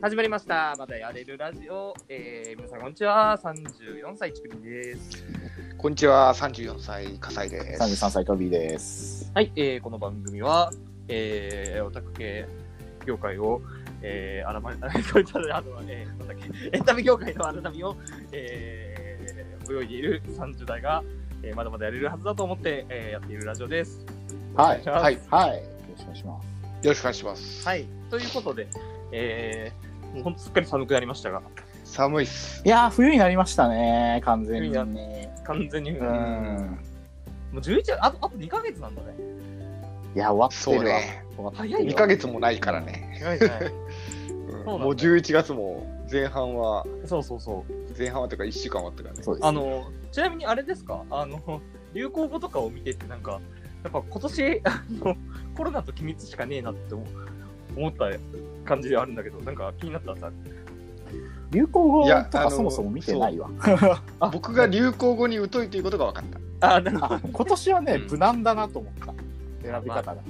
始まりました。まだやれるラジオ。えー、皆さん、こんにちは。34歳、ちくりんです。こんにちは、34歳、笠井です。33歳トビーです。はい、えー、この番組は、えー、オタク系業界を、えー、あらま、こいつはあの、えー、なんだっけ、エンタメ業界の改みを、えー、泳いでいる30代が、えー、まだまだやれるはずだと思って、えー、やっているラジオです。はい。ははいい、よはい。よろしくお願いします。ろしくお願いします。はい、ということで、えー、もうほんとすっかり寒くなりましたが、寒いっす。いやー、冬になりましたね、完全に。冬うに完全に、ん。もう11月、あと、あと2ヶ月なんだね。いや、終わってそうるわ。ね。終わってる早いよ2ヶ月もないからね。早いね。うんそうなんだもう11月も前半は、そうそうそう。前半はというか1週間終わったからね。そうです。あの、ちなみにあれですか？あの、流行語とかを見てて、なんか、やっぱ今年、あの、コロナと機密しかねえなって思思った感じではあるんだけど、なんか気になったさ。流行語とかそもそも見てないわ。あ僕が流行語に疎いということが分かった。あ、なるほあ今年はね、うん無難だなと思った。選び方が。い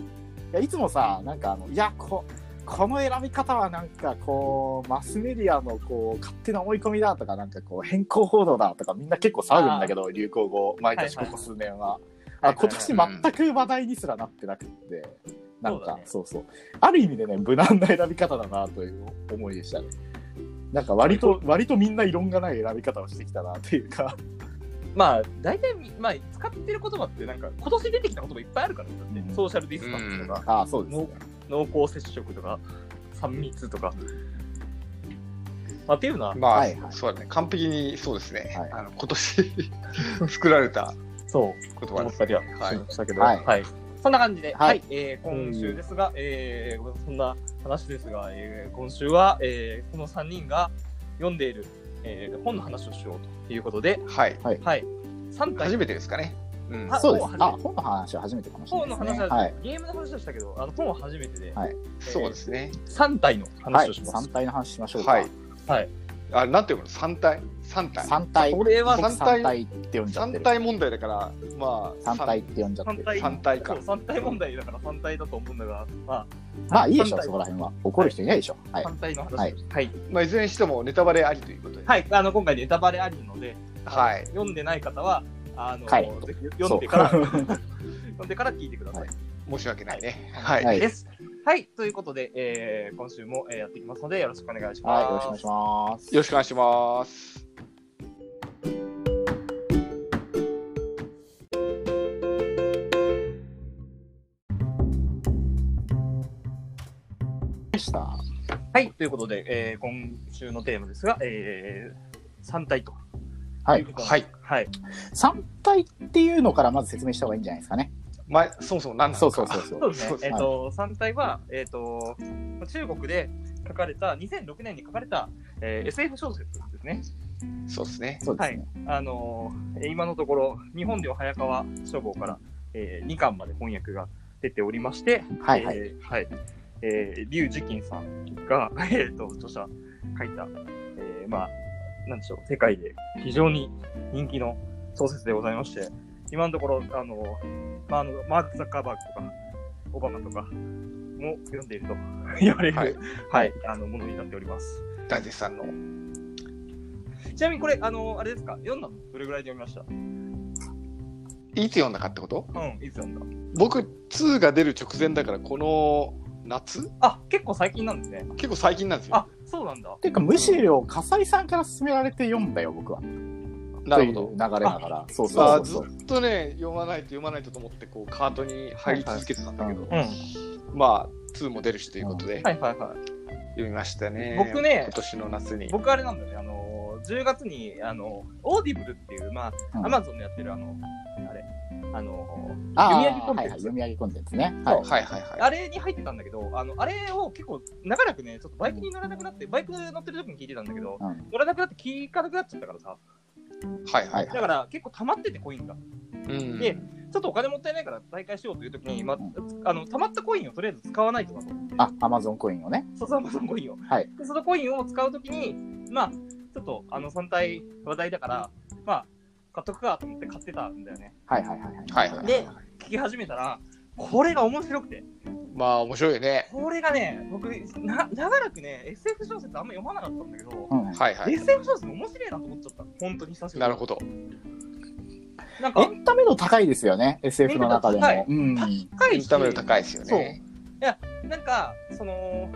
や、いつもさ、なんかあの、いや、ここの選び方はなんかこう、マスメディアのこう、勝手な思い込みだとか、なんかこう、変更報道だとか、みんな結構騒ぐんだけど、流行語、毎年ここ数年は。あ今年全く話題にすらなってなくって、なんかそうだねそうそうある意味でね無難な選び方だなという思いでしたねなんか割と割とみんな異論がない選び方をしてきたなっていうかまあ、大体、まあ、使ってる言葉って、なんか、今年出てきた言葉いっぱいあるから、だって、うんソーシャルディスタンスとか、ああそうです、ね、濃厚接触とか、3密とか。まあ、っていうのは、まあ、はいはいそうだね。完璧にそうですね。はいあの今年 作られたそう、言葉でたりはね。はいし。ましたけど、はいはい。そんな感じで、は、はいいえー今週ですが、えーそんな話ですが、えー今週は、えーこの3人が読んでいる、えー本の話をしようということで、はい。はい。3体初めてですかね。うん。あそうですあ本の話は初めてかもしれ本ないの話は、はいゲームの話はしたけど、あの本は初めてで、はいそうですね。3体のはい話をします。三体の話しましょうか、はい。はい。あ、なんていうの ?3 体 ?3 体？三体これは僕三体？三体って呼んじゃって3る体問題だから、まあ、三体って呼んじゃって3る体三体かそう、3体問題だから3体だと思うんだが、まあ、まあいいでしょ三体そこら辺は怒る人いないでしょはい、3体の話をはいはい。まあ、いずれにしてもネタバレありということで。はい。あの、今回ネタバレありので、はい。読んでない方は、あの、ぜひ読んでから、読んでから聞いてください。はい申し訳ないね。はいです。はい。ということで、えー今週も、えーやっていきますので、よろしくお願いします。はいよろしくお願いしますよろしくお願いします。でしたはい。ということで、えー今週のテーマですが、えー、3体と。はいはい。はい。三体っていうのからまず説明した方がいいんじゃないですかねまあ、そもそも何なそうのか。そうそうそうそうですねそう。えっ、と、3体は、えっ、と、中国で書かれた、2006年に書かれた、えー SF 小説ですね。そうですね。そうですね、あのーえー今のところ、日本では早川書房から、え2巻まで翻訳が出ておりまして、はいはいえーはい。えー、リュウ・ジキンさんが、えっ、と、著者書いた、えーまあ、なんでしょう、世界で非常に人気の小説でございまして、今のところ、あの、まあ、あの、マーク・ザッカーバーグとか、オバマとかも読んでいると 言われる、ははいい、あの、ものになっております。大絶さんの。ちなみにこれ、あの、あれですか、読んだの？どれぐらいで読みました？いつ読んだかってこと？うん、いつ読んだ？僕、2が出る直前だから、この夏？あ、結構最近なんですね。結構最近なんですよあ。、そうなんだ。ていうかむしろ笠井さんから勧められて読んだよ僕は。という流れだから。そうまあ、ずそうそう。っとね、読まないと読まないとと思って、こう、カートに入り続けてたんだけど、うんうん。まあ、2も出るしということで、はいはいはい。読みましたね。僕ね今年の夏に。僕あれなんだよね、あの、10月に、あの、オーディブルっていう、まあ、うん。アマゾンでやってる、あの、あれ、あの、あ読み上げコンテンツ。はいはい、読み上げコンテンツね。はい。はいはいはい。あれに入ってたんだけど、あの、あれを結構長らくね、ちょっとバイクに乗らなくなって、バイク乗ってる時に聞いてたんだけど、うん。乗らなくなって聞かなくなっちゃったからさ、はいはい。だから結構溜まっててコインが。うんでちょっとお金もったいないから再開しようという時に、まあ、あの、溜まったコインをとりあえず使わないとなと思って。あアマゾンコインをねそうそう、アマゾンコインを。はいで、そのコインを使うときに、まあ、ちょっと、あの、3体話題だから、まあ、買っとくかと思って買ってたんだよね。はいはいはいはいはいはい。で聞き始めたら、これが面白くて。まあ面白いよね。これがね、僕、な長らくね、SF 小説あんま読まなかったんだけど、うんはいはい。SF 小説面白いなと思っちゃった。本当に久しぶりに。なるほど。なんかエ、ンタメ度高いですよね、SF の中で高いも。うん。高いしエンタメの高いですよね。なんか、その、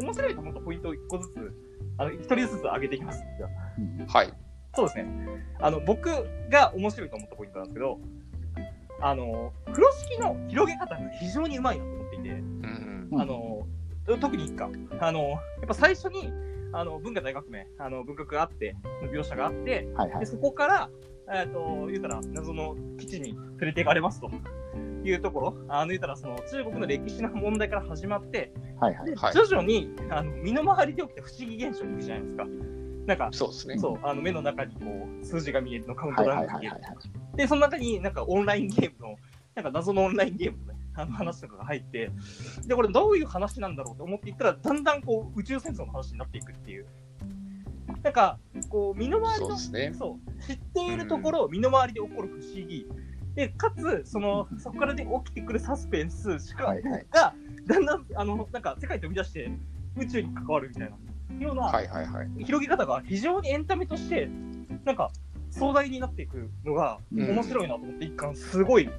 面白いと思ったポイントを一個ずつ、あの、一人ずつ上げていきます。はい。そうですね。あの、僕が面白いと思ったポイントなんですけど、あの、風呂敷の広げ方が非常にうまいなと思っていて、うんうんあの、特に一巻。あの、やっぱ最初に、あの、文化大革命、あの、文革があって、描写があって、はいはいで、。そこから、えっ、と、言うたら、謎の基地に連れて行かれますというところ、あの、言うたら、その、中国の歴史の問題から始まって、はいはい。で、はい徐々に、あの、身の回りで起きた不思議現象に行くじゃないですか。なんか、そうですね。そう、あの、目の中にこう、数字が見えるの、カウントはいダウンが見える。で、その中になんかオンラインゲームの、なんか謎のオンラインゲームのね、あの話とかが入って、で、これどういう話なんだろうと思っていったら、だんだんこう、宇宙戦争の話になっていくっていう。なんか、こう、身の回りの、そうね。そう、知っているところ、身の回りで起こる不思議。で、かつ、その、そこからで起きてくるサスペンスしか、はいはいが、だんだん、あの、なんか、世界飛び出して、宇宙に関わるみたいな、ような、はいはいはい。広げ方が非常にエンタメとして、なんか、壮大になっていくのが、うん面白いなと思って、一巻、すごい、よ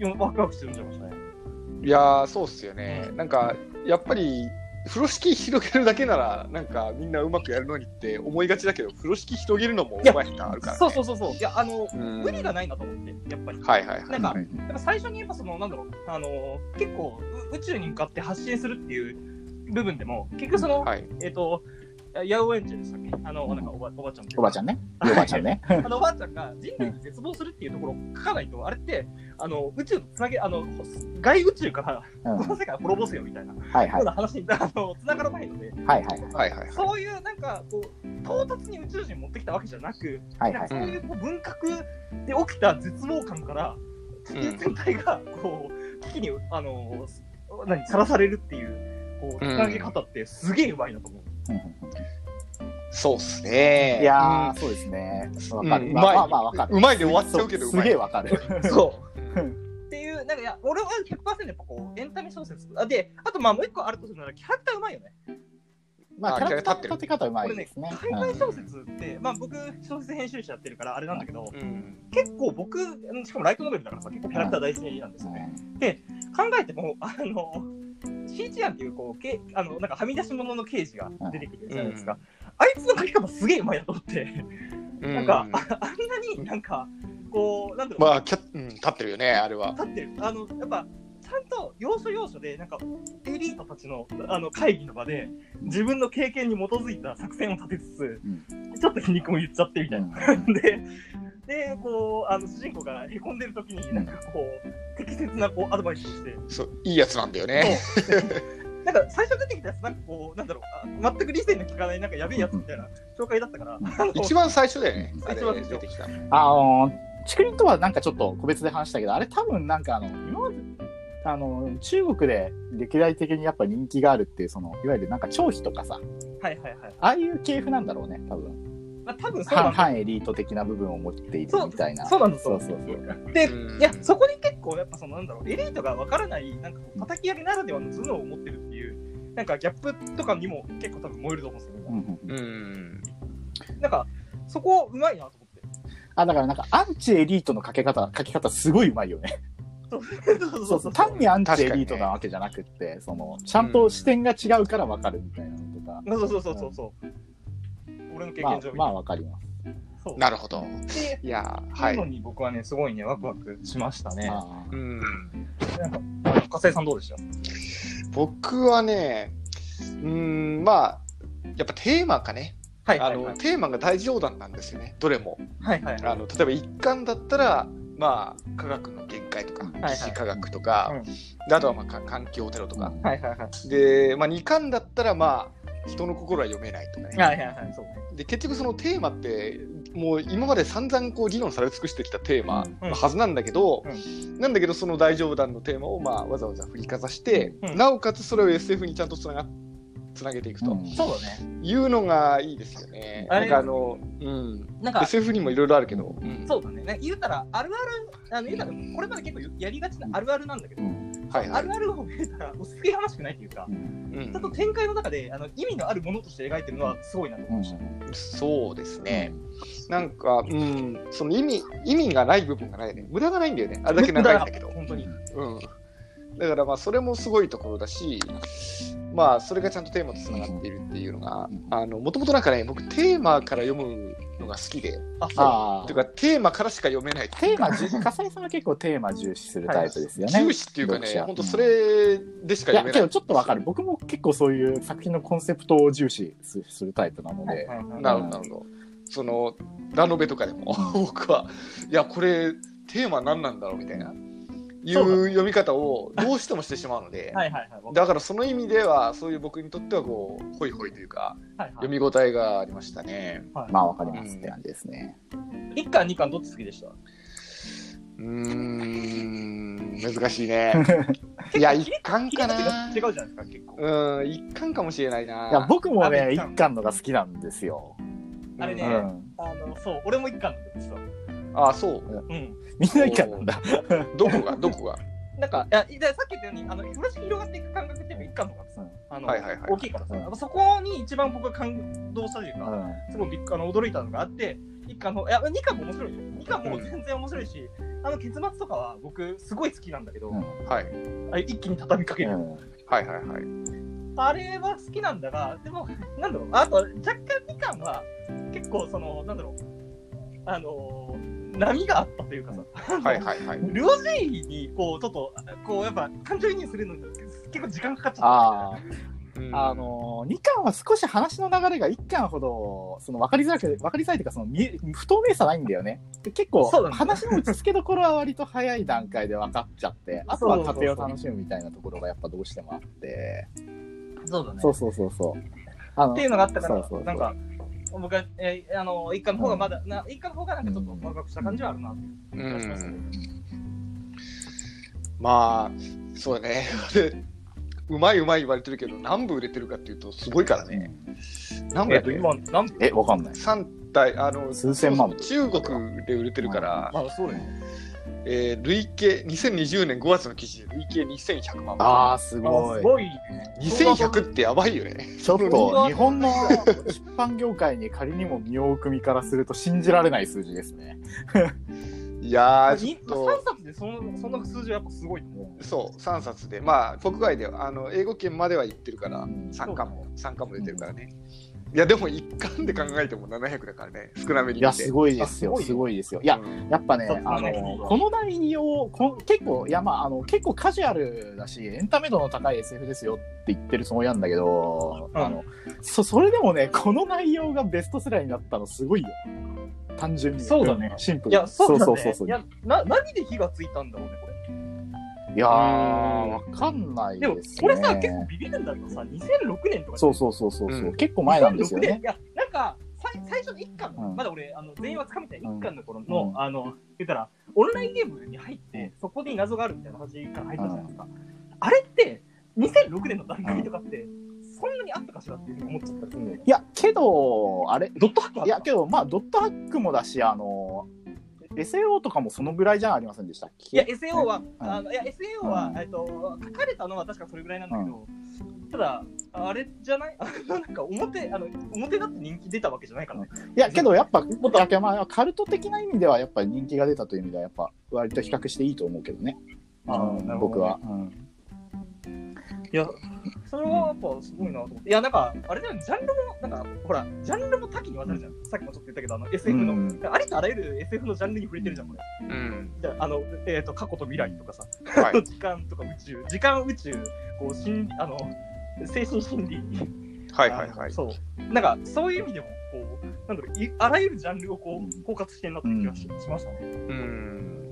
ワクワクして読んじゃいましたね。いやー、そうっすよね。なんか、やっぱり、風呂敷広げるだけなら、なんかみんなうまくやるのにって思いがちだけど、風呂敷広げるのもうまい人あるからね。そうそうそうそう。いや、あの、うん無理がないなと思って、やっぱり。はいはいはい。なんかはいやっぱ最初にやっぱその、なんだろう、あのー結構う宇宙に向かって発信するっていう部分でも、結局その、はい。えっ、と、ヤオエンジェでしたっけ？あの、なんかおばおばちゃんおばあちゃんね？おばあちゃんね？あのおばあちゃんが人類に絶望するっていうところを書かないと、あれって、あの、宇宙とつなげ、あの、外宇宙からうん。この世界を滅ぼせよみたいな、はいはい。ような話に、あの、つながらないので、はいはいはい。はい。そういうなんか、こう、唐突に宇宙人持ってきたわけじさく、はいはい。そういうこう文革で起きた絶望感から、地球全体が、こう、危機に、あの、何、さらされるっていう、こう、つなげ方ってすげえうまいなと思う。うんそうっすね。いやー、そうですね。わかる。うまいまあまあまあわかる。うまいで終わっちゃうけどすうまいすげえわかる。そう。うんっていう、なんか、いや、俺は100%やっぱこう、エンタメ小説。あで、あと、まあ、もう一個あるとするなら、キャラクターうまいよね。まあ、あキャラクター立て方うまこれねいですね。海外小説って、まあ、僕、小説編集者やってるから、あれなんだけど、うん結構僕、しかもライトノベルだからさ、結構キャラクター大事なんですよね。考えても、あの、シーチアンっていう、こう、けあの、なんかはみ出し物の刑事が出てくるじゃないですか。あいつの書き方すげえうまいなと思って、うんなんか、ああんなになんか、こう、なんだろう、まあ、キャうん、立ってるよね、あれは。立ってる。あの、やっぱ、ちゃんと要所要所で、なんか、エリートたちのあの会議の場で、自分の経験に基づいた作戦を立てつつ、ちょっと皮肉も言っちゃってみたいな。で、で、こう、あの、主人公がへこんでる時に、なんかこう、適切なこうアドバイスをして、そう、いいやつなんだよね。なんか最初出てきたやつ、なんかこう、なんだろう、あ全く理性の効かない、なんかやべえやつみたいな紹介だったから、一番最初だよね。一番最初出てきたの。あの、竹林とはなんかちょっと個別で話したけど、あれ多分なんかあの、今まで、あの、中国で歴代的にやっぱ人気があるっていう、その、いわゆるなんか張飛とかさ、はいはいはい。ああいう系譜なんだろうね、多分。まあ、多分そうな反んだ反エリート的な部分を持っているみたいな。そうなんですそうそうそう。で、うんいや、そこに結構、やっぱその、なんだろう、エリートがわからない、なんか叩き上げならではの頭脳を持ってるっていう、なんかギャップとかにも結構多分燃えると思うんですよ、うんうんうん。なんか、そこうまいなと思って。あ、だからなんかアンチエリートの書け方、書き方すごいうまいよね。そうそうそう。単にアンチエリートなわけじゃなくって、その、ちゃんと視点が違うからわかるみたいなのとか。そうそうそうそうそう。俺の経まあ験上、まあわかります。そう。なるほど。で、いやー、は、はいいの。に僕はね、すごいね、ワクワクしましたね。うん。なんか、笠井さんどうでした？僕はね、うん、まあ、やっぱテーマかね。はいあの、テーマが大冗談なんですよね。どれも。はいはいはい。あの、例えば一巻だったら、まあ、科学の限界とか、はいはい疑似科学とか、うんであとはまあか環境テロとか。はいはいはい。で、まあ、二巻だったら、まあ、人の心は読めないとかね。はいはいはい、そうね。で結局そのテーマってもう今まで散々こう議論され尽くしてきたテーマうんのはずなんだけど、うなんだけどその大丈夫団のテーマをまあわざわざ振りかざして、うんなおかつそれを SF にちゃんとつながつなげていくとうんそうだね。いうのがいいですよね。なんかあの、うん、なんか、SF にもいろいろあるけど、うんそうだね。ね言うたら、あるある、あの言うたら、これまで結構やりがちなあるあるなんだけど、うんはいはいあるあるを見たら、もうすげえ話しくないというかう、んうんちゃんと展開の中であの意味のあるものとして描いてるのはすごいなと思いました。そうですね。なんか、うん、その意味、意味がない部分がないね。無駄がないんだよね。あれだけ長いんだけど。本当に。うん。だからまあ、それもすごいところだし、まあ、それがちゃんとテーマとつながっているっていうのがもともとなんかね、僕、テーマから読むのが好きで、あ、というか、テーマからしか読めない。テーマ重笠井さんは結構テーマ重視するタイプですよね。重視っていうかね本当それでしかいやけど読めない。ちょっとわかる。僕も結構そういう作品のコンセプトを重視すするタイプなので、はいはいなるほど、なるほど。その、ラノベとかでも、僕は、いや、これ、テーマ何なんだろうみたいな、いう読み方をどうしてもしてしまうので、はいはいはい。だからその意味では、そういう僕にとっては、こう、ホイホイというか、はいはい読み応えがありましたね。はいまあわかりますって感じですね。一巻二巻どっち好きでした？うーん、難しいね。いや、一巻かな。違うじゃないですか、結構。うん、一巻かもしれないな。いや僕もねあ一巻のが好きなんですよ。あれね、うん、あの、そう、俺も一巻なんですよ。あ、そう。うん。みんな一巻なんだ。どこが、どこが？なんか、いや、さっき言ったように、あの、風呂敷広がっていく感覚っていうか、一巻の方がさ、あの、はいはいはい大きいからさ、うんそこに一番僕が感動したというか、うんすごいびっくあの驚いたのがあって、一巻の、いや、二巻も面白いよ。二巻も全然面白いし、あの結末とかは僕すごい好きなんだけど、うんはい。あれ一気に畳みかける。うんはいはいはい。あれは好きなんだが、でも、なんだろう、あと若干二巻は結構その、なんだろう、あのー、波があったというかさ、はいはいはい。両 G にこう、ちょっと、こう、やっぱ感情移入するのに結構時間かかっちゃった。ああうん。あの2巻は少し話の流れが1巻ほどその分かりづらく分かりづらいというかその見え不透明さないんだよね。で結構話の落ち着けどころは割と早い段階で分かっちゃって あとは過程を楽しむみたいなところがやっぱどうしてもあって。そうだね。そうそうそうそう。っていうのがあったから、そうそうそう。なんか、僕は、えーあの、一巻の方がまだ、な一巻の方がなんかちょっとワクワクした感じはあるなっていう気がしますね。まあ、そうだね。うまいうまい言われてるけど、何部売れてるかっていうと、すごいからね。何部えっと、やって今、何部？えわかんない3体、あの、数千万部中国で売れてるから、あ、そうだよね。えー累計、2020年5月の記事で累計2100万部。ああすあごいすごいね。2100ってやばいよね。ちょっと日本の出版業界に仮にも身を置く身からすると信じられない数字ですね いやー、ちにょっ3冊でそのその数字はやっぱすごいと思う。と、そう、3冊で、まあ、国外では、あの、英語圏までは行ってるから、うん3巻も、3巻も出てるからね。いや、でも1巻で考えても700だからね、少なめに。いやすごいですよ。あすごいです。よ。いやうん。やっぱねあの、この内容、こ結構、いや、まあ、あの、結構カジュアルだし、エンタメ度の高い SF ですよって言ってるつもりなんだけど、うん。あの、そ、それでもね、この内容がベストセラーになったのすごいよ。単純に。そうだね。シンプルに。いや、そうだね。そうそうそう。いやな、何で火がついたんだろうね、これ。いやー、わかんないでね。、これさ、結構ビビるんだけどさ、2006年とかそうそうそうそうそう、うん。結構前なんですよ2006年ねい。や、なんか、さい最初の1巻の、うん。まだ俺、あの全員はつかみたい1巻の頃の、うん。あの、言ったら、オンラインゲームに入って、そこに謎があるみたいな話から入ったじゃないですか。あれって、2006年の段階とかって、そんなにあったかしらっていうふうに思っちゃった。いや、けど、あれ？ドットハックいや、けど、まあ、ドットハックもだし、あの、SAO とかもそのぐらいじゃありませんでしたっけ？いや、SAO は、うんあのいや、SAO は、うん。えっと、書かれたのは確かそれぐらいなんだけど、ただ、あれじゃない？なんか表、あの、表だって人気出たわけじゃないからね。いや、けどやっぱ、もっとまあ、カルト的な意味では、やっぱり人気が出たという意味では、やっぱ、割と比較していいと思うけどね。あーう僕は。うんいや、それはやっぱすごいなと思って。いや、なんか、あれだよね、ジャンルも、なんか、ほら、ジャンルも多岐にわたるじゃん。さっきもちょっと言ったけど、あの、SF の、うんありとあらゆる SF のジャンルに触れてるじゃん、これ。うん。あ、あの、えっ、と、過去と未来とかさ、はい。時間とか宇宙、時間宇宙、こう、心理、あの、精神心理。はいはいはい。そう。なんか、そういう意味でも、こう、なんだろう、いあらゆるジャンルをこう、包括してんなっていう気がし,、しましたね。うん。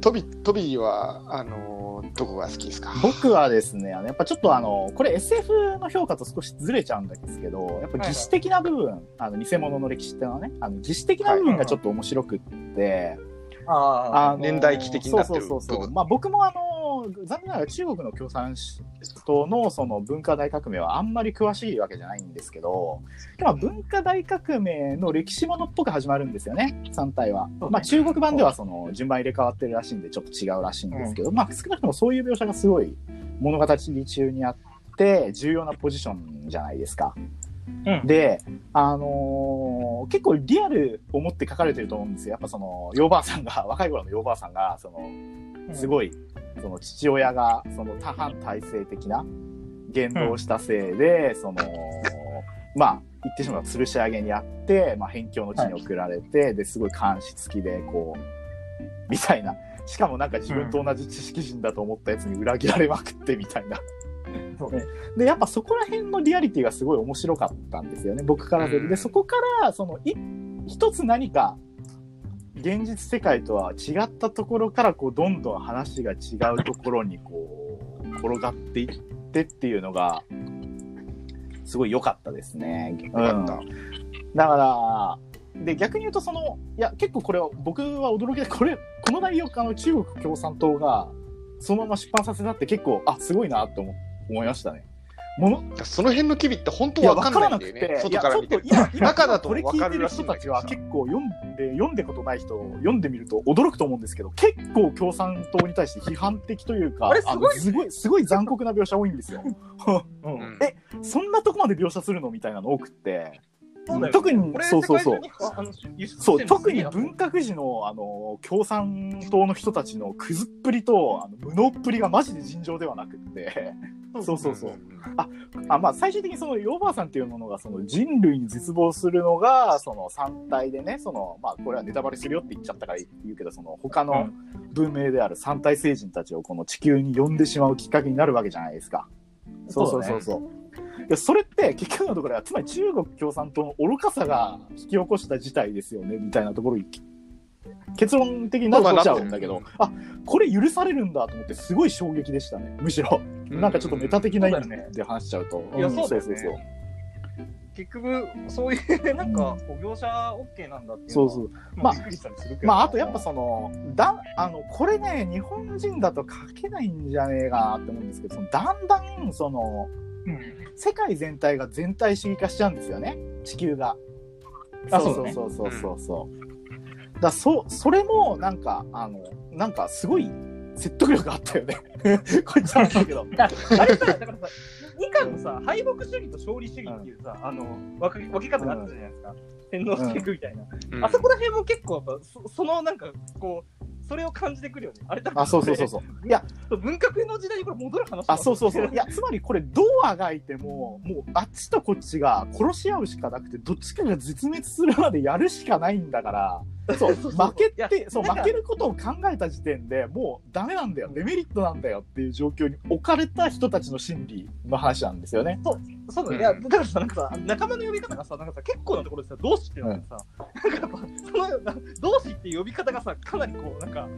トビ、トビーは、あのー、どこが好きですか？僕はですね、あのやっぱちょっとあの、これ SF の評価と少しずれちゃうんですけど、やっぱ擬史的な部分、あの、偽物の歴史っていうのはね、あの、擬史的な部分がちょっと面白くって、ああの年代記的になってるそうそうそうそう。部分まあ僕もあの、の残念ながら中国の共産党のその文化大革命はあんまり詳しいわけじゃないんですけど、まあ、文化大革命の歴史ものっぽく始まるんですよね、3体は。まあ、中国版ではその順番入れ替わってるらしいんで、ちょっと違うらしいんですけど、まあ、少なくともそういう描写がすごい物語中にあって、重要なポジションじゃないですか。うんで、あのー結構リアルを持って書かれてると思うんですよ。やっぱその、ヨーバーさんが、若い頃のヨーバーさんが、その、すごい、その父親が、その多反体制的な言動をしたせいで、その、まあ、言ってしまうと吊るし上げにあって、まあ、辺境の地に送られて、で、すごい監視付きで、こう、みたいな。しかもなんか自分と同じ知識人だと思ったやつに裏切られまくってみたいな。そうね。で、やっぱそこら辺のリアリティがすごい面白かったんですよね、僕からすると。で、うんそこから、その、い一つ何か、現実世界とは違ったところから、こう、どんどん話が違うところに、こう、転がっていってっていうのが、すごい良かったですね。よかった。だから、で、逆に言うと、その、いや、結構これは、僕は驚きで、これ、この内容、あの、中国共産党が、そのまま出版させたって結構、あ、すごいなと思思いましたね。もの、その辺の機微って本当わかんないんだよね。外や、ちょっと から見てる今、今中だとこれ聞いてる人たちは結構読んで、読んでことない人、読んでみると驚くと思うんですけど、結構共産党に対して批判的というか、あれすごい。のすごい、すごい残酷な描写多いんですよ。えそんなとこまで描写するのみたいなの多くって。特にそうそうそう。そう、特に文革時の、あの、共産党の人たちのクズっぷりと、あの無能っぷりがマジで尋常ではなくって、そうそうそう。あまあ、最終的にそのヨーバーさんっていうものがその人類に絶望するのがその三体でねその、まあ、これはネタバレするよって言っちゃったから言うけどその他の文明である三体星人たちをこの地球に呼んでしまうきっかけになるわけじゃないですか。そうそうそうそう。いやそれって結局のところはつまり中国共産党の愚かさが引き起こした事態ですよねみたいなところに結論的になっちゃうんだけど、あこれ許されるんだと思ってすごい衝撃でしたねむしろ。なんかちょっとメタ的な意味で話しちゃうと。いやんそうだよねそうそう結局、そういう、なんか、こう業者 OK なんだっていうのは。そうそう。まあまあ、あ、あとやっぱその、だあの、これね、日本人だと書けないんじゃねえかなって思うんですけど、そのだんだん、その、うん、世界全体が全体主義化しちゃうんですよね、地球が。あそうそうそうそうそうそう。だからそ、それも、なんか、あの、なんかすごい説得力あったよね。こいつはだけど。ああれさ、だからさ、以下のさ、敗北主義と勝利主義っていうさ、あの分け分け方があったじゃないですか。洗脳していくみたいな。うんあそこら辺も結構やっぱそ、そのなんか、こう、それを感じてくるよね。あれ多分あ、そうそうそうそう。いや、文革の時代にこれ戻る話あ、そうそうそう。いや、つまりこれ、どうあがいても、もう、あっちとこっちが殺し合うしかなくて、どっちかが絶滅するまでやるしかないんだから、そう、そうそう。負けて、そう、なんか負けることを考えた時点でもうダメなんだよ、デメリットなんだよっていう状況に置かれた人たちの心理の話なんですよね。そうだね。いや、だからさ、なんかさ、仲間の呼び方がさ、なんかさ、結構なところでさ、同志っていうのがさ、なんかやっぱ、その、な同志っていう呼び方がさ、かなりこう、なんか、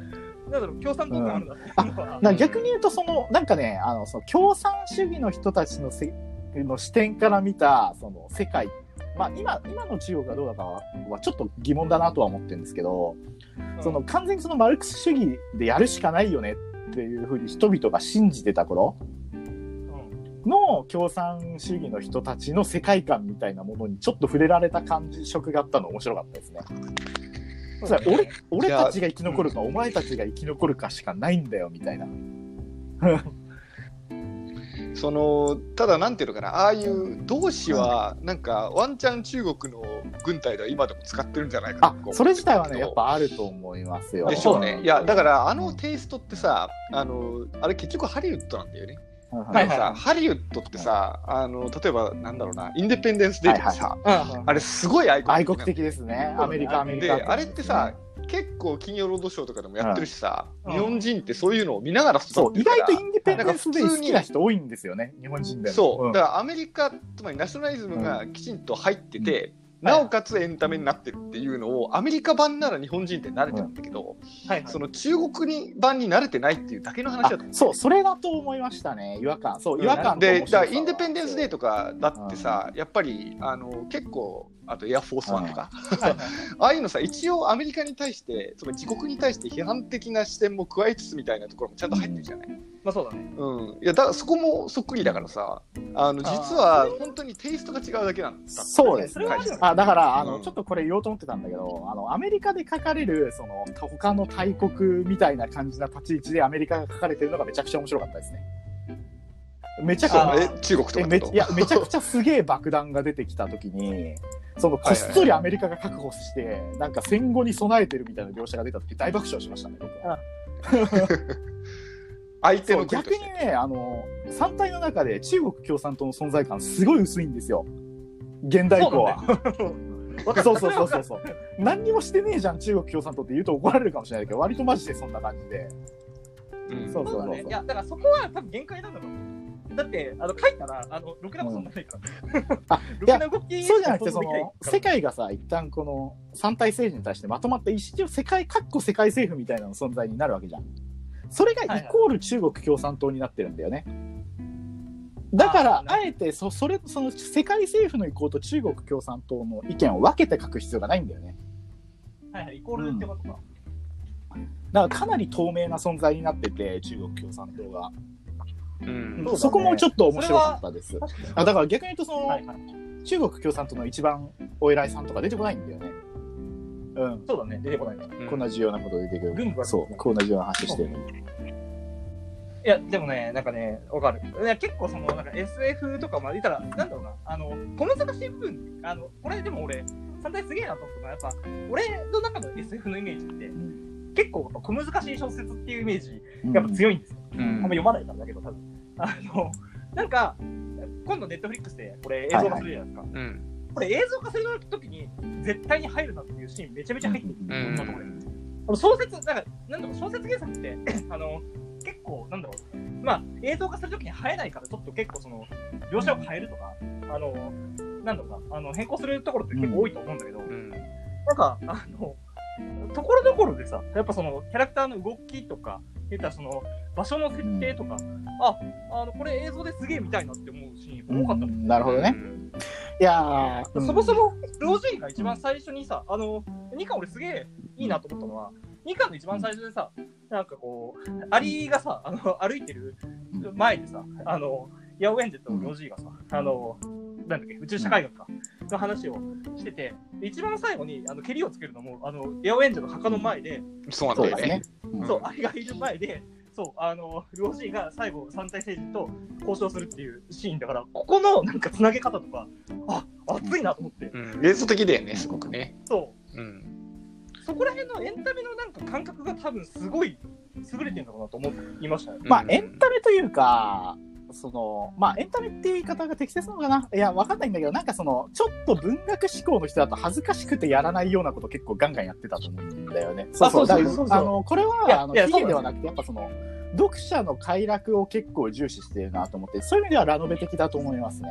なんだろう、共産党感あるなっていうの逆に言うと、その、なんかね、あの、その共産主義の人たちのせの視点から見た、その世界、まあ今、今の中国がどうだかはちょっと疑問だなとは思ってるんですけど、うんその完全にそのマルクス主義でやるしかないよねっていうふうに人々が信じてた頃うんの共産主義の人たちの世界観みたいなものにちょっと触れられた感じ色があったの面白かったですね。それ俺俺たちが生き残るか、お前たちが生き残るかしかないんだよみたいな。そのただなんていうのかなああいう同志はなんかワンチャン中国の軍隊では今でも使ってるんじゃないかそれ自体はねやっぱあると思いますよ。でしょうね。いやだからあのテイストってさあのあれ結局ハリウッドなんだよね。うんはいはい。さハリウッドってさあの例えばなんだろうなインデペンデンス・デイとかさ、うん。あれすごい愛国愛国的ですね。アメリカ、アメリカ。であれってさ、結構金曜ロードショーとかでもやってるしさ、うん。日本人ってそういうのを見ながら育そう、意ってるから。外とインディペンデンスで好きな人多いんですよね、日本人でも。そう、ん。だからアメリカつまりナショナリズムがきちんと入ってて、なおかつエンタメになってるっていうのを、アメリカ版なら日本人って慣れてるんだけど、はいはいその中国に版に慣れてないっていうだけの話だと思う。そう、それだと思いましたね。違和感。そう、違和感とで、だインデペンデンス・デーとかだってさ、やっぱりあの結構、あとエアフォースワンとか、ああいうのさ、一応アメリカに対して、その自国に対して批判的な視点も加えつつみたいなところもちゃんと入ってるじゃない。まあそうだね。うん、いやだからそこもそっくりだからさ、あの実は本当にテイストが違うだけなんだったそうですそれはあるよねあだからあの、うん。ちょっとこれ言おうと思ってたんだけどあのアメリカで書かれるその他の大国みたいな感じな立ち位置でアメリカが書かれてるのがめちゃくちゃ面白かったですね。めちゃくちゃ中国とかいやめちゃくちゃすげえ爆弾が出てきた時にそのこっそりアメリカが確保して、なんか戦後に備えてるみたいな描写が出た時大爆笑しましたね僕は。相手そうの国として逆にねあの3体の中で中国共産党の存在感すごい薄いんですよ現代以降は。そうそうそうそうそう。何にもしてねえじゃん、中国共産党って言うと怒られるかもしれないけど、割とマジでそんな感じで。うんそうそうだね。いや、だからそこは多分限界なんだと思う。だって、あの書いたら、あのろくなことにならないから。あろくな動きそうじゃなくて、その、世界がさ、一旦この三体政治に対してまとまった一応世界、かっこ世界政府みたいなの存在になるわけじゃん。それがイコール中国共産党になってるんだよね。だからあ、えてそ、それ、その世界政府の意向と中国共産党の意見を分けて書く必要がないんだよね。はいはい、イコールってことか。だからかなり透明な存在になってて、中国共産党が。うんそこもちょっと面白かったです。あだから逆に言うとその、はいはい。中国共産党の一番お偉いさんとか出てこないんだよね。うん。そうだね、出てこないね。うんこんな重要なこと出てくる。軍部はそう、こんな重要な話してる。いや、でもね、なんかね、わかる。いや、結構その、なんか SF とかまあ言ったら、なんだろうな、あの、小難しい部分、あの、これでも俺、三体すげえなと思ったのは、やっぱ、俺の中の SF のイメージって、結構小難しい小説っていうイメージ、やっぱ強いんですよ。うんあんま読まないからだけど、多分。あの、なんか、今度ネットフリックスでこれ映像化するじゃないですか。うん。これ映像化するときに、絶対に入るなっていうシーンめちゃめちゃ入ってる。うん。この小説、なんか、なんだろう、小説原作って、あの、結構、なんだろう、まあ、映像化するときに映えないから、ちょっと結構その、描写を変えるとか、あの、なんだろうな、あの、変更するところって結構多いと思うんだけど、うん。なんか、あの、ところどころでさ、やっぱその、キャラクターの動きとか、言ったらその、場所の設定とか、あ、あの、これ映像ですげえ見たいなって思うシーン多かったの。うんなるほどね。いやー、そもそも、ロージーが一番最初にさ、あの、ニカ俺すげえいいなと思ったのは、ニカの一番最初でさ、なんかこう、アリがさ、あの、歩いてる前でさ、あの、ヤオエンジェとロージーがさ、あの、なんだっけ、宇宙社会学か、の話をしてて、で一番最後に、あの、蹴りをつけるのも、あの、ヤオエンジェの墓の前で、そうなんだよねそうですね。うん。そう、アリがいる前で、そう、あの、ロージーが最後、三体星人と交渉するっていうシーンだから、ここのなんかつなげ方とか、あ、熱いなと思って、うん。映像的だよねすごくね。そう、うん。そこら辺のエンタメのなんか感覚が多分すごい優れてるのかなと思いましたね。まあ、うんエンタメというか、その、まあ、エンタメっていう言い方が適切なのかな？いや、わかんないんだけど、なんかその、ちょっと文学思考の人だと恥ずかしくてやらないようなこと結構ガンガンやってたと思うんだよね。そうそう。そうそうそうそうあの、これは、あの、いやヒゲではなくて、やっぱその、読者の快楽を結構重視してるなと思って、そういう意味ではラノベ的だと思いますね。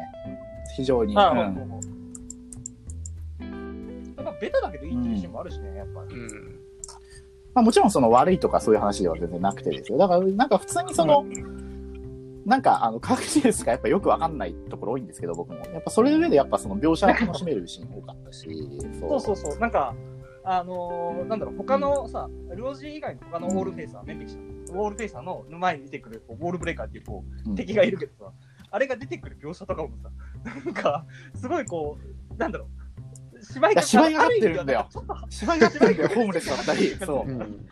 非常に。ああ、うんもうやっぱベタだけどいいっていうシーンもあるしね、やっぱり。うんまあ、もちろんその悪いとかそういう話では全然なくてですよ。だからなんか普通にその、なんかあの科学技術がやっぱよくわかんないところ多いんですけど僕も。やっぱそれの上でやっぱその描写を楽しめるシーン多かったし。そうそうそう、なんか、あのーなんだろう、他のさ、ルオジー以外の他の Wallfacer、面壁者 Wallfacer の前に出てくるこう Wallbreaker っていうこううん敵がいるけどさ、あれが出てくる描写とかもさ、なんか、すごいこう、なんだろう、芝居いや芝居が合ってるんだよちょっと芝居があってるんだよ、ホームレスだったり。そうう。ん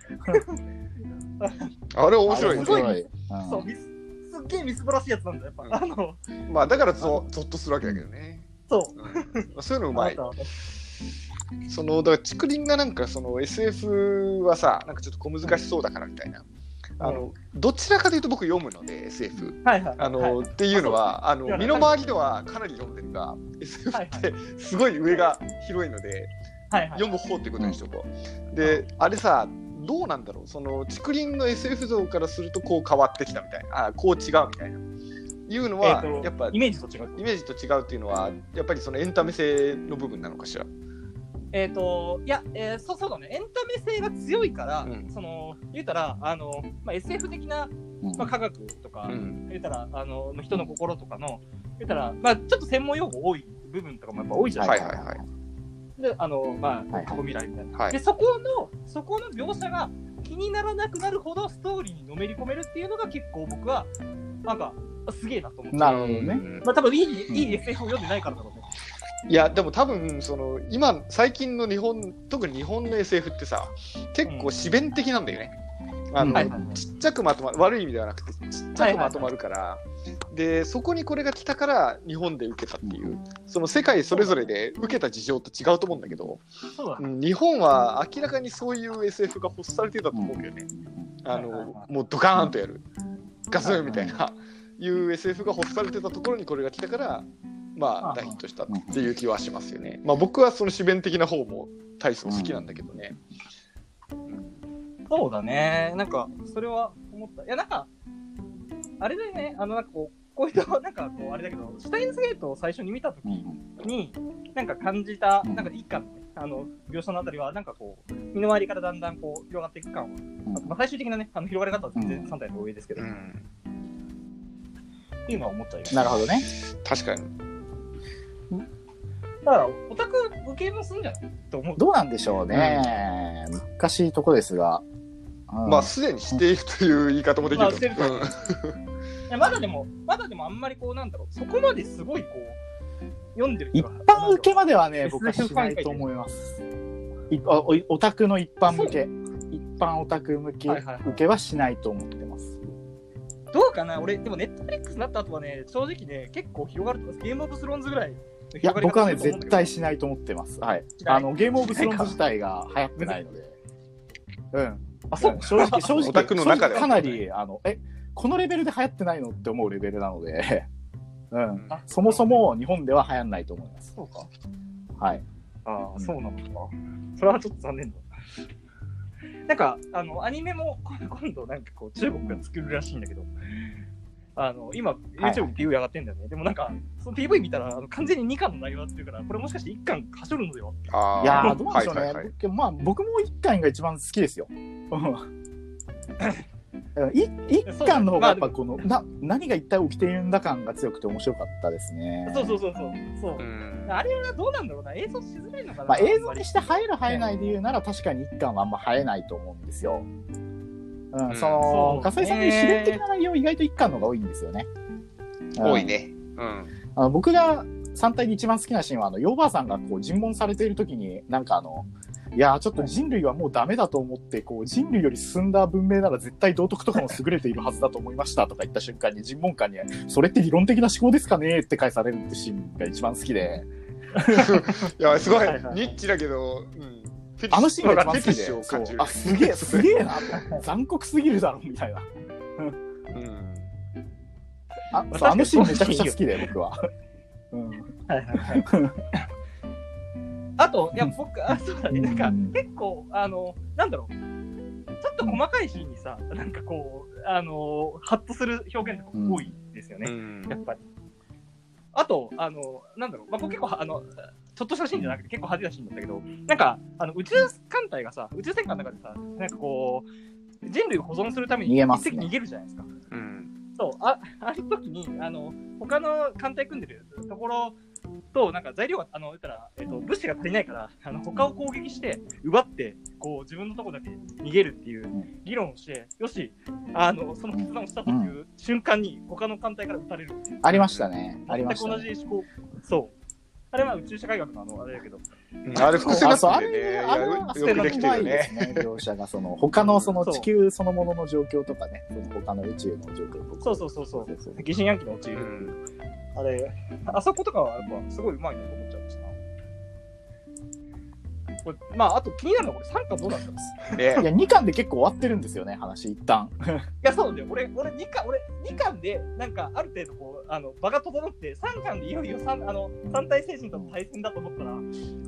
あれ面白いねすごいい。そう、ミスすっげえみすぼらしいやつなんだよ、やっぱ。あの、まあだからゾゾッとするわけだけどね。そう。うん。そういうのうまい。そのだから竹林がなんかその SF はさなんかちょっと小難しそうだからみたいな。あのどちらかというと僕読むので SF はいはい。あの、はい。っていうのはあの身の回りではかなり読んでるが SF はいってすごい上が広いのではいはい。読む方ってことにしとこう。であれさどうなんだろう？その竹林の SF 像からするとこう変わってきたみたいな。あこう違うみたいな。いうのは、えーとやっぱイメージと違う。イメージと違うっていうのはやっぱりそのエンタメ性の部分なのかしら？えっ、と、いや、えーそうそうだね、エンタメ性が強いから、うん。その、言うたら、あの、まあ、SF 的な、うん。まあ、科学とか、うん。言うたら、あの、人の心とかの、言うたら、まあ、ちょっと専門用語多い部分とかもやっぱ多いじゃないですか。はいはいはいで、あの、まあ、はいはい過去未来みたいな。はいで、そこの、そこの描写が気にならなくなるほどストーリーにのめり込めるっていうのが結構僕は、なんか、すげえなと思って。なるほどね。うんまあ、多分いい、いい SF を読んでないからだろうね。いやでも多分その今最近の日本特に日本の SF ってさ結構詩弁的なんだよね。あのうんはいはいはいちっちゃくまとまる悪い意味ではなくてちっちゃくまとまるから、でそこにこれが来たから日本で受けたっていうその世界それぞれで受けた事情って違うと思うんだけど、そうだね。うん日本は明らかにそういう SF が欲されてたと思うけどね、あのもうドカーンとやるガスンみたいないう SF が欲されてたところにこれが来たからまああ大ヒットしたっていう気はしますよね。まあ僕はその詩弁的な方も大層好きなんだけどね。そうだね。なんか、それは思った。いや、なんか、あれだよね。あの、なんかこう、こういうと、なんかこう、あれだけど、シュタインズゲートを最初に見たときうんに、なんか感じた、うんなんか一巻のね、あの、描写のあたりは、なんかこう、身の回りからだんだんこう、広がっていく感は、まあ、最終的なね、あの、広がり方は全然うん3体の上ですけど、っうんていうのは思ったよね。なるほどね。確かに。だから、オタク受けもすんじゃない？と思う。どうなんでしょうね。難しいとこですが。うんまあすでにしているという言い方もできるとまあしてると思ういやまだでも、まだでもあんまりこう、なんだろう、そこまですごいこう、読んでる一般受けまではね、僕はしないと思います。いあおオタクの一般向け、一般オタク向けはいはいはい受けはしないと思ってます。どうかな？俺、でもネットフリックスになった後はね、正直ね、結構広がると思います。ゲームオブスローンズぐらいのいや、広がり僕はね、方すると思うんだけど絶対しないと思ってます。はいし。ない？あの、ゲームオブスローンズ自体が流行ってないので。うん。あ、そううん正直、正直、オタクの中では正直かなり、あの、え、このレベルで流行ってないのって思うレベルなので、うん。あそもそも日本では流行んないと思います。そうか。はい。ああ、そうなのか。それはちょっと残念だ。なんか、あの、アニメも今度なんかこう、中国が作るらしいんだけど、あの、今、YouTube に PV 上がってんだよね。でもなんか、その PV 見たら、あの完全に2巻の内容だっていうから、これもしかして1巻はしょるのよ。あいやどうでしょうね。はいはいはい僕まあ、僕も一巻が一番好きですよ。うんい一巻の方がやっぱこの、な何が一体起きているんだ感が強くて面白かったですね。そうそうそうそう。そうう。んあれはどうなんだろうな映像しづらいのかな、まあ、映像にしして映える映えないで言うなら確かに一巻はあんま映えないと思うんですよ。うん、うんその、笠井さんの自然的な内容意外と一巻の方が多いんですよね。うん多い。ね。うん。あの僕が3体で一番好きなシーンは、あの、ヨーバーさんがこう尋問されている時に、なんかあの、いやーちょっと人類はもうダメだと思って、こう、人類より進んだ文明なら絶対道徳とかも優れているはずだと思いましたとか言った瞬間に、尋問官に、それって理論的な思考ですかねって返されるってシーンが一番好きで、いや、すごいはいはいはいニッチだけど、うん。あのシーンが一番好きで、あ、すげえ、すげえなと、残酷すぎるだろ、みたいな。うん。あ、まあそうあのシーンめちゃくちゃ好きで、僕は。うん。はいはいはい。あと、いや、僕、あ、そうだね、なんかう、ん結構、あの、なんだろう、ちょっと細かいシーンにさ、なんかこう、あの、ハッとする表現とか多いですよね、うん。やっぱり。あと、あの、なんだろう、まあ、僕結構、あの、ちょっとしたシーンじゃなくて結構派手なシーンだったけど、なんか、あの、宇宙艦隊がさ、宇宙戦艦の中でさ、なんかこう、人類を保存するために一隻逃げるじゃないですか。うん。そう、あ、ある時に、あの、他の艦隊組んでるところと、なんか材料が、あの、言ったら、えっ、と、物資が足りないから、あの、他を攻撃して、奪って、こう、自分のとこだけ逃げるっていう議論をして、よし、あの、その決断をしたという瞬間に、他の艦隊から撃たれるっていう。ありましたね。ありました、全く同ね。じ思考。そう。あれは宇宙社会学のあの、あれだけど。うんあれ複数になってあるんね。いやあれはよくできてね。ね、描写が。その、他のその地球そのものの状況とかね、その他の宇宙の状況とか。そうそうそうそうそうそう疑心暗鬼の落ちる。うん。あれ、あそことかはやっぱすごいうまいなと思っちゃいましたな。これまあ、あと気になるのはこれ3巻どうなったんですねいや、2巻で結構終わってるんですよね、話、一旦。いや、そうなんだよ。俺、俺2巻、俺2巻で、なんか、ある程度こう、あの、場が整って、3巻でいよいよ三あの、三体精神との対戦だと思ったら、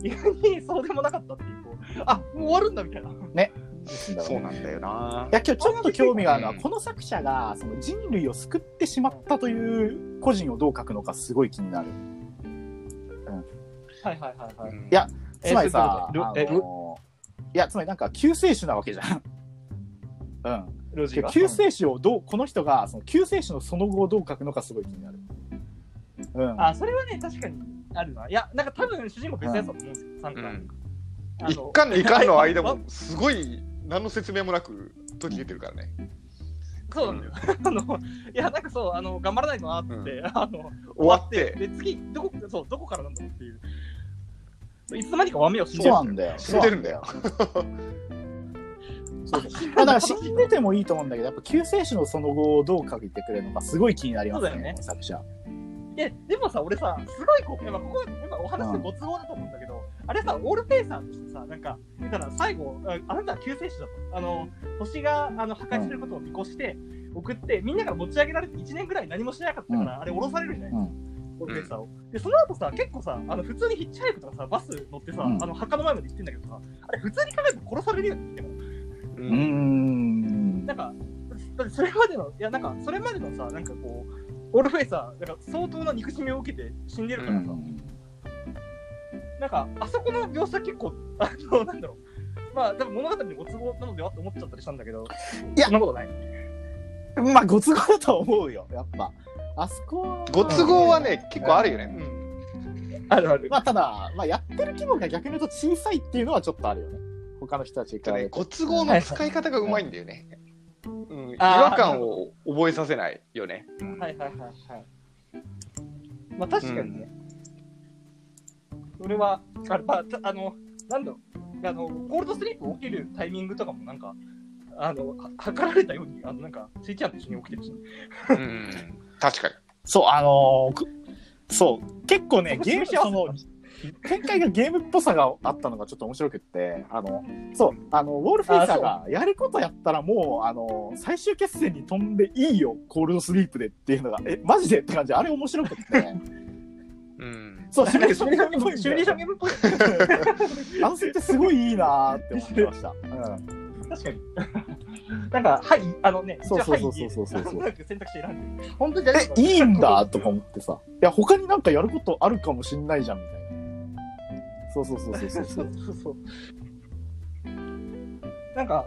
意外にそうでもなかったっていう、こう、あ、もう終わるんだみたいな。ねそうなんだよな。いや今日ちょっと興味があるのは、うんこの作者がその人類を救ってしまったという個人をどう書くのかすごい気になる。はいはいはいはい。うんいやつまりさ、いやつまりなんか救世主なわけじゃん。うん。ロジが。救世主をどうこの人がその救世主のその後をどう書くのかすごい気になる。うん。あ、それはね、確かにあるな。いや、なんか多分主人公別のやつだと思うんですよ、3巻。一巻の二巻の間わも、すごい、何の説明もなく、時出てるからね。そうなんだよ。あの、いや、なんかそう、あの、頑張らないとなって、うあの、終わって、で、次、どこ、そう、どこからなんだろうっていう。いつの間にか和名を死んでるそうなんだよ。死んでるんだよ。そうそうまあだから死んでてもいいと思うんだけど、やっぱ救世主のその後をどう書いてくれるのかすごい気になりますね、そうだよね作者。いや、でもさ、俺さ、すごいこう、やっぱここ、今お話でご都合だと思うんだけど、あれさ、オールフェイサーとしてさ、なんか、だから最後、ああなたは救世主だと。あの、星があの破壊することを見越して、送って、みんなから持ち上げられて1年ぐらい何もしなかったから、あれ降ろされるじゃない、うんオールフェイサーを。で、その後さ、結構さ、あの普通にヒッチハイクとかさ、バス乗ってさ、うんあの墓の前まで行ってんだけどさ、あれ普通に考えて殺されるように言っても。ううーん。なんか、だってそれまでの、いや、なんか、それまでのさ、なんかこう、オールフェイサー、なんか相当な憎しみを受けて死んでるからさ、なんか、あそこの描写結構、あの、なんだろう。まあ、多分物語にご都合なのではって思っちゃったりしたんだけど、いやそんなことない。まあ、ご都合だと思うよ、やっぱ。あそこはご都合はね、結構あるようね。ん。あるある。まあ、ただ、まあ、やってる規模が逆に言うと小さいっていうのはちょっっとあるよね。他の人たちに比べねて。ご都合の使い方がうまいんだよね。うん、違和感を覚えさせないよね。うんはいはいはいはい。まあ確かにね。それは、あれまあ、の、なんだろう、あの、ゴールドスリープ起きるタイミングとかもなんか、あの、は測られたように、あの、なんか、スイちゃんと一緒に起きてるし、うん、確かに。そう、あのーくそう、結構ね、ゲーム、その、展開がゲームっぽさがあったのがちょっと面白くって、あの、そう、あの、ウォールフェイサーがやることやったらもう、あの、最終決戦に飛んでいいよ、コールドスリープでっていうのが、え、マジで？って感じ、あれ面白くって。うん。そう、シミュレっぽい。修理ュレっぽい。男性ってすごいいいなって思ってました。うん確かに。なんか、はい、あのね、そうそうそうそうそうそう。なんと選択肢選んで。本当じえ、いいんだとか思ってさ。いや、他になんかやることあるかもしんないじゃん、みたいな。そうそうそうそうそう。そうそうそう。なんか、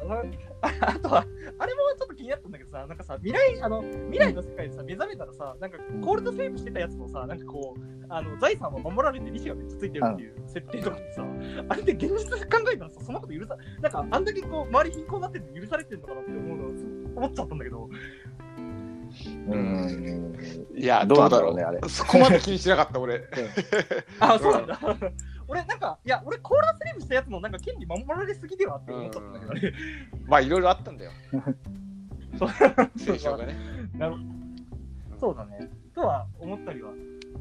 あ あとは、あれもちょっと気になったんだけどさ、なんかさ、未来、あの、未来の世界でさ、目覚めたらさ、なんか、コールドセーブしてたやつもさ、なんかこう、あの、財産を守られて利子がめっちゃついてるっていう設定とかってさ、あれって現実で考えたらさ、そんなこと許さ、なんか、あんだけこう、周り貧困になってるの許されてるのかなって思うの思っちゃったんだけど、うん。いや、どうだろうね、あれ。そこまで気にしなかった、俺。あ、そうなんだ。俺、なんか、いや、俺、コーラースリーブしたやつも、なんか、権利守られすぎではって思ったんだけど、あれ。まあ、いろいろあったんだよ。そうね。なるそうだね。とは思ったりは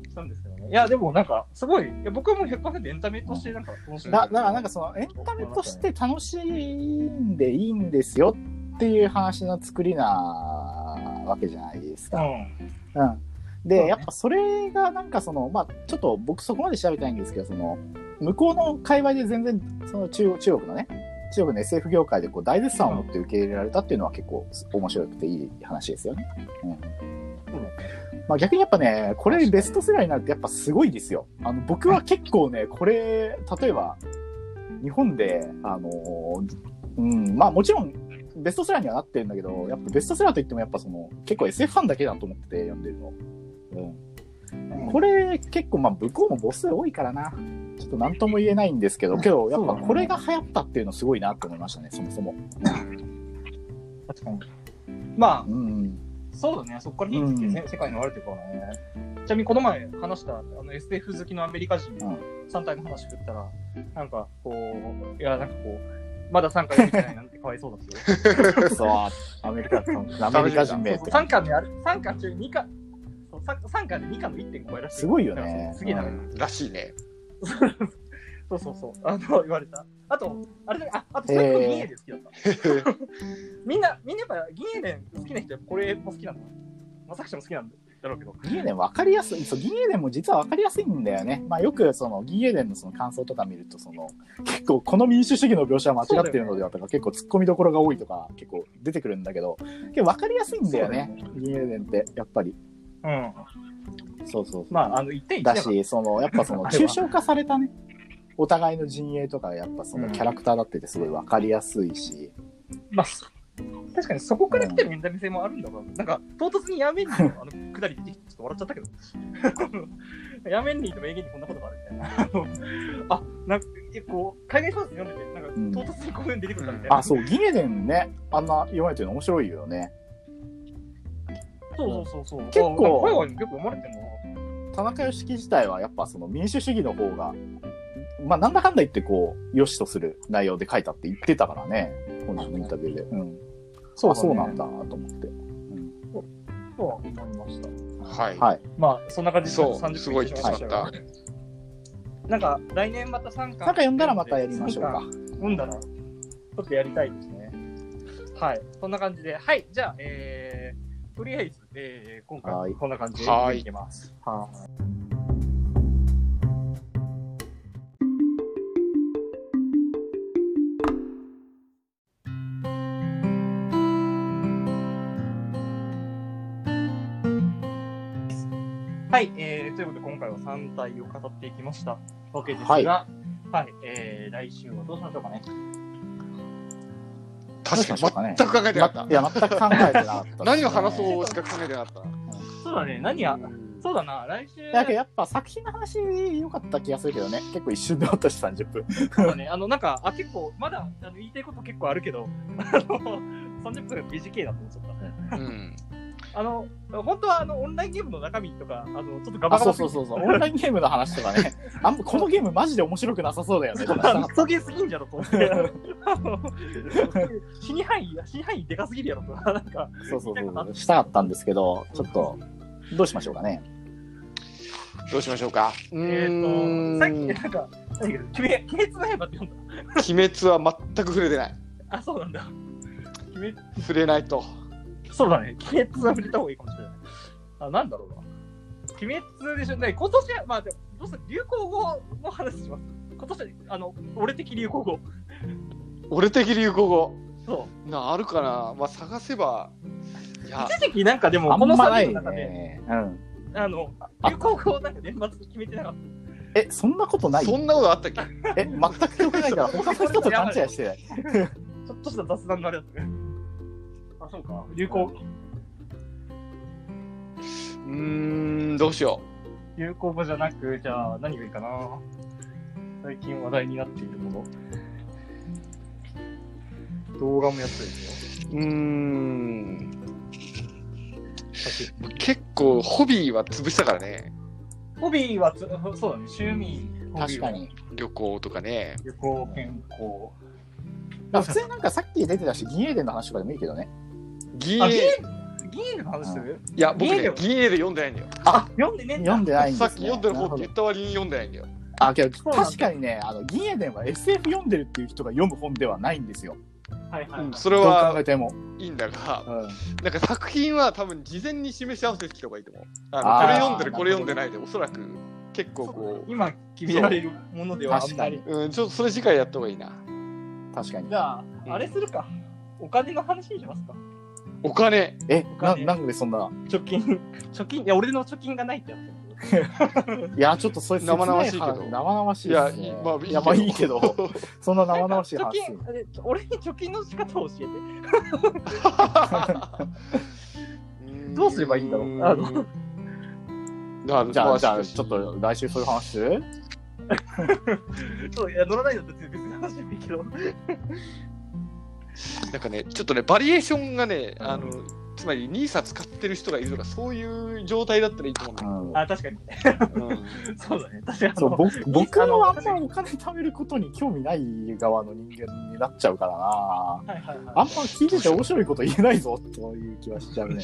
したんですけどね。いや、でもなんか、すごい、いや僕はもう100%エンタメとしてなんか楽しんでだだからなんかそのエンタメとして楽しんでいいんですよっていう話の作りなわけじゃないですか。うん。うん。で、ねやっぱそれがなんかその、まあちょっと僕そこまで調べてないんですけど、その、向こうの界隈で全然、その中国中国のね、中国の SF 業界でこう大絶賛を持って受け入れられたっていうのは結構面白くていい話ですよね。うん。まあ逆にやっぱね、これベストセラーになるってやっぱすごいですよ。あの、僕は結構ね、これ、例えば、日本で、あのーうん、まあもちろん、ベストセラーにはなってるんだけど、やっぱベストセラーといってもやっぱその、結構 SF ファンだけだと思って読んでるの。うん。これ結構まあ向こうも母数多いからな。ちょっと何とも言えないんですけど、けどやっぱこれが流行ったっていうのすごいなって思いましたね、そもそも。確かに。まうん。あ、そうだね。そこから火つけて、ね世界に流れてるからね。ちなみにこの前話したあの SF 好きのアメリカ人うん3体の話振ったら、なんかこう、いや、なんかこう、まだ3回見てないなんてかわいそうだって。そう、アメリカ、アメリカ人名って3巻である、3巻中2巻、そう 3, 3巻で2巻の1.5倍らしい。すごいよねすげえな。うんらしいね。そうそうそう。あの、言われた。あと、あれだね、あ、あと、最後銀英伝好きだった。みんな、みんなやっぱ銀英伝好きな人はこれも好きなんだ。まさくちゃんも好きなんだ。だろうけど。銀英伝分かりやすい、そう、銀英伝も実は分かりやすいんだよね。まあよくその銀英伝のその感想とか見ると、その結構この民主主義の描写は間違ってるのではとか、結構突っ込みどころが多いとか結構出てくるんだけど、結構分かりやすいんだよね、銀英伝って、やっぱり。うん。そうそうそう。まあ、あの、一点だし、そのやっぱその抽象化されたね、お互いの陣営とかやっぱそのキャラクターだっててすごい分かりやすいし、まあ、そ確かにそこから来てるエンタメ性もあるんだろうな。なんか、唐突にやめんにのあのくだりでちょっと笑っちゃったけど。やめんにと名言にこんなことがあるみたいな。あなんか、えこう、海外小説読んでて、なんか、うん唐突にこういうの出てくるんだみたいな。あ、そう、銀英伝ね、あんな読まれてるの面白いよね。そうそうそうそう。結構あ海外に結構読まれてんの田中義樹自体はやっぱその民主主義の方が、まあなんだかんだ言ってこう、良しとする内容で書いたって言ってたからね、本人のインタビューで。うん。そう、だねそうなんだと思って。とは思いました。はい。はい。まあ、そんな感じでそう30分すごい以上話し言ってしまったよなんか、来年また3巻。なんか読んだらまたやりましょうか。読んだら、ちょっとやりたいですね。はい。そんな感じで、はい。じゃあ、えー、とりあえず、えー、今回、はい。こんな感じではい。いきます。ははい、えー、ということで今回は3体を語っていきました。わけですが、はい。はい、えー、来週はどうしましょうかね。確かに全く考えてなかった。まいや、全く考えてなかった、何を話そうしか考えてなかった。そうだね、何や、そうだな、来週、だけどやっぱ作品の話良かった気がするけどね。結構一瞬で終わったし30分。そうだね、あの、なんか、あ、結構、まだあの言いたいこと結構あるけど、あの、30分短いなと思っちゃった。うん。あの、本当はあの、オンラインゲームの中身とか、あの、ちょっとガバあ、ガバそうそうそうそう。オンラインゲームの話とかね。あんまこのゲームマジで面白くなさそうだよね。クソゲーすぎんじゃろと思って。死に範囲、死に範囲でかすぎるやろとか、なんか、たそうそうそう。したかったんですけど、ちょっと、どうしましょうかね。どうしましょうか。うえっ、と、さっき、なんか、鬼滅の刃って読んだ？鬼滅は全く触れてない。あ、そうなんだ。鬼滅触れないと。そうだね。鬼滅は触れた方がいいかもしれない。あ、なんだろうな。鬼滅でしょ。ね、今年は、まあ、でもどうする？流行語の話します。今年は、あの、俺的流行語。俺的流行語？そな、あるかなまあ、探せば。いや、一時期なんかでも、あんこの3まない人の中で、ね。うん。あの、流行語をなんか年末決めてなかっえ、そんなことない？そんなことあったっけ？え、全く記憶ないから、他の人と勘違いしてない。た。ちょっとした雑談のあれだったね。あ、そうか。流行、うーん、どうしよ流行語じゃなく、じゃあ何がいいかな。最近話題になっているもの。動画もやってるんですよ。う。うーん。結構、ホビーは潰したからね。ホビーはつ、そうだね、趣味、ホビーは確かに。旅行とかね。旅行、健康。まあ普通になんかさっき出てたし、銀英伝の話とかでもいいけどね。あ、ギーギールの話する？いや、僕ね銀エ、銀エで読んでないんだよ。あ、読んでねえんだ読んでないんです、ね。さっき読んでる方って言なった割に読んでないんだよ。あ、けど確かにね、あの、銀英伝は SF 読んでるっていう人が読む本ではないんですよ。はいはい、うん、それどう考はえても。いいんだが、うん。なんか作品は多分事前に示し合わせてきた方がいいと思う。あのあーこれ読んでる、これ読んでないで、おそらく結構こ今決められるものではあんまり。う、うん、ちょっとそれ次回やった方がいいな。確かにじ。ゃあ、うんあれするか。お金の話にしますか。お金、え、な金なんでそんな。貯金、貯金、いや、俺の貯金がないってやつ。いや、ちょっとそれ切ない生々しいけど話生々しいいや、ですね。いまあいや、まあいいけど、そんな生々しい貯話。金、え俺に貯金の仕方を教えて。どうすればいいんだろうあのじゃあ、じゃあ、ちょっと来週そういう話する？そう、いや、乗らないんだったら別に話でもいいけど。なんかね、ちょっとね、バリエーションがね、あの、つまり NISA 使ってる人がいるとか、そういう状態だったらいいと思うんだあ、確かに。そうだね。確かに僕僕あのもあんまお金貯めることに興味ない側の人間になっちゃうからな。はいはいはい。あんま聞いてて面白いこと言えないぞという気はしちゃうね。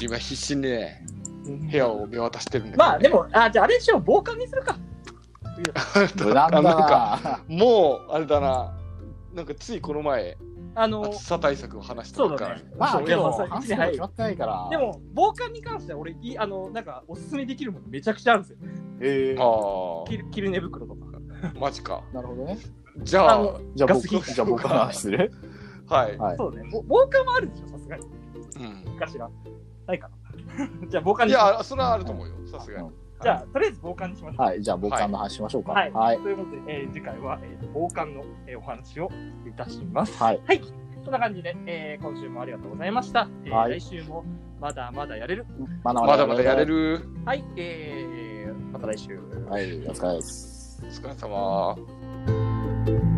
今必死にね、うん部屋を見渡してるんだけど、まあ、でも、あ、じゃああれにしよう、防寒にするか。無難だあなんかな。もう、あれだな、なんかついこの前、あの、暑さ対策を話してるからそうだね。まあ、でも、話すの決まってないから。で、も、防寒に関しては俺、いあの、なんか、おすすめできるものめちゃくちゃあるんですよ。えー、あ着る着る寝袋とか。あ、マジか。なるほどね。じゃあ、あのじゃあ僕、じゃあ僕の話するはい。はい。そうだね。ぼ防寒もあるでしょ、さすがに。うんかしら。ないかな。じゃあ、防寒いや、それはあると思うよ、さすがに。じゃあ、とりあえず防寒にしましょう。はい、じゃあ僕の話しましょうか。はい。はい。ということで、えー次回は、えー防寒の、えーお話をいたします。はい。はい。そんな感じで、えー今週もありがとうございました。えーはい来週もまだまだやれる。まだまだまだやれ。る。はい。えーまた来週。はい、お疲れです。お疲れ様。